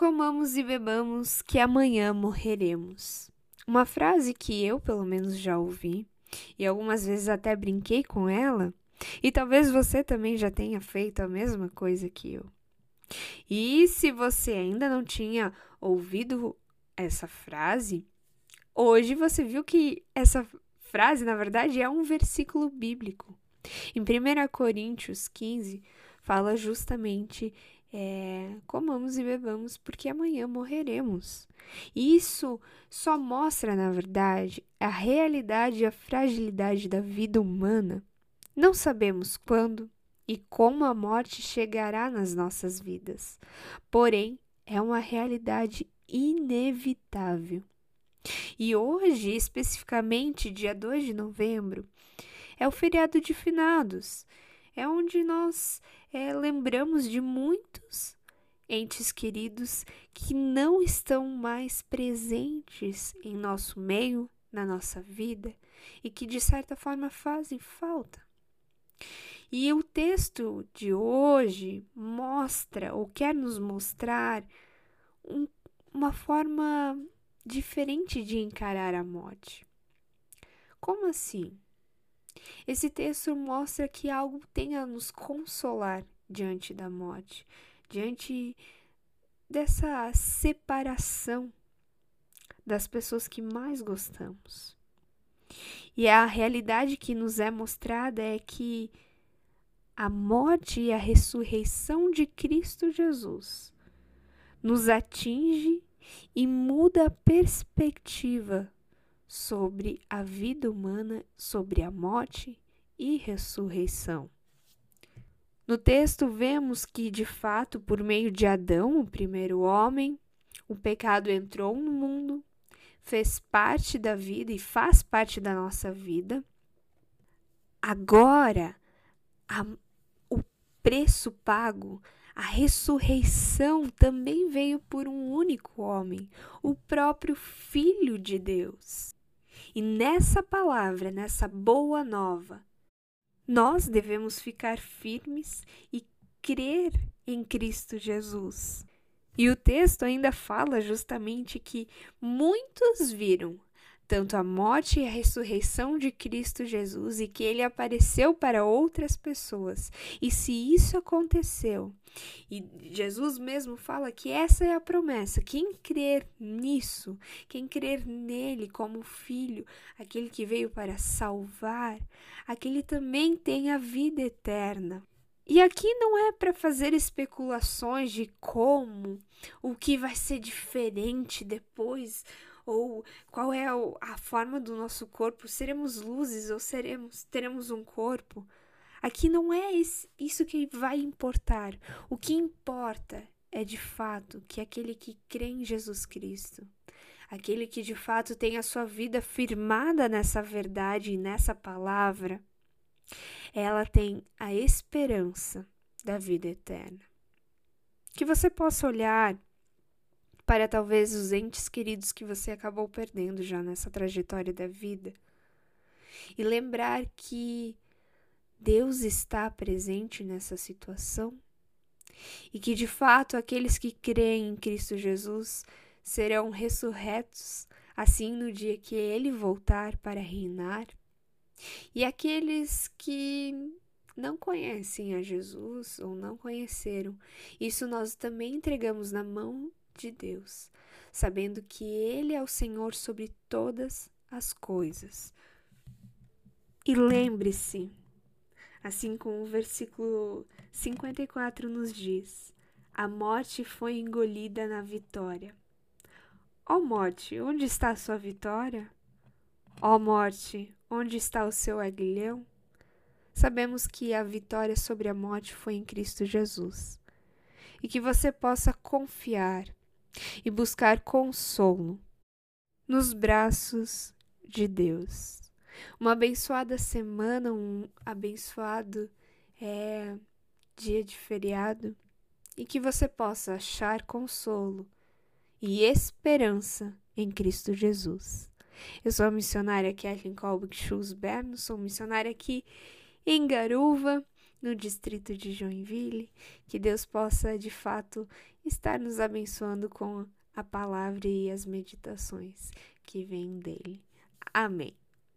comamos e bebamos, que amanhã morreremos. Uma frase que eu, pelo menos, já ouvi e algumas vezes até brinquei com ela, e talvez você também já tenha feito a mesma coisa que eu. E se você ainda não tinha ouvido essa frase, hoje você viu que essa frase, na verdade, é um versículo bíblico. Em 1 Coríntios 15, fala justamente é, comamos e bebamos porque amanhã morreremos. Isso só mostra, na verdade, a realidade e a fragilidade da vida humana. Não sabemos quando e como a morte chegará nas nossas vidas, porém, é uma realidade inevitável. E hoje, especificamente, dia 2 de novembro, é o feriado de finados, é onde nós é, lembramos de muitos entes queridos que não estão mais presentes em nosso meio, na nossa vida e que de certa forma fazem falta. E o texto de hoje mostra ou quer nos mostrar um, uma forma diferente de encarar a morte. Como assim? Esse texto mostra que algo tem a nos consolar diante da morte, diante dessa separação das pessoas que mais gostamos. E a realidade que nos é mostrada é que a morte e a ressurreição de Cristo Jesus nos atinge e muda a perspectiva sobre a vida humana, sobre a morte e ressurreição. No texto, vemos que, de fato, por meio de Adão, o primeiro homem, o pecado entrou no mundo, fez parte da vida e faz parte da nossa vida. Agora, a, o preço pago, a ressurreição também veio por um único homem, o próprio Filho de Deus. E nessa palavra, nessa boa nova, nós devemos ficar firmes e crer em Cristo Jesus. E o texto ainda fala justamente que muitos viram tanto a morte e a ressurreição de Cristo Jesus e que ele apareceu para outras pessoas. E se isso aconteceu, e Jesus mesmo fala que essa é a promessa: quem crer nisso, quem crer nele como filho, aquele que veio para salvar, aquele também tem a vida eterna. E aqui não é para fazer especulações de como, o que vai ser diferente depois, ou qual é a forma do nosso corpo, seremos luzes ou seremos teremos um corpo. Aqui não é isso que vai importar. O que importa é de fato que aquele que crê em Jesus Cristo, aquele que de fato tem a sua vida firmada nessa verdade e nessa palavra, ela tem a esperança da vida eterna. Que você possa olhar para talvez os entes queridos que você acabou perdendo já nessa trajetória da vida. E lembrar que Deus está presente nessa situação e que de fato aqueles que creem em Cristo Jesus serão ressurretos assim no dia que ele voltar para reinar. E aqueles que não conhecem a Jesus ou não conheceram, isso nós também entregamos na mão de Deus, sabendo que Ele é o Senhor sobre todas as coisas. E lembre-se, assim como o versículo 54 nos diz, a morte foi engolida na vitória. Ó oh morte, onde está a sua vitória? Ó oh morte, onde está o seu aguilhão? Sabemos que a vitória sobre a morte foi em Cristo Jesus. E que você possa confiar e buscar consolo nos braços de Deus. Uma abençoada semana, um abençoado é, dia de feriado e que você possa achar consolo e esperança em Cristo Jesus. Eu sou a missionária Kathleen Colbeck Schulz Berno, sou missionária aqui em Garuva no distrito de Joinville. Que Deus possa, de fato, estar nos abençoando com a palavra e as meditações que vêm dele. Amém.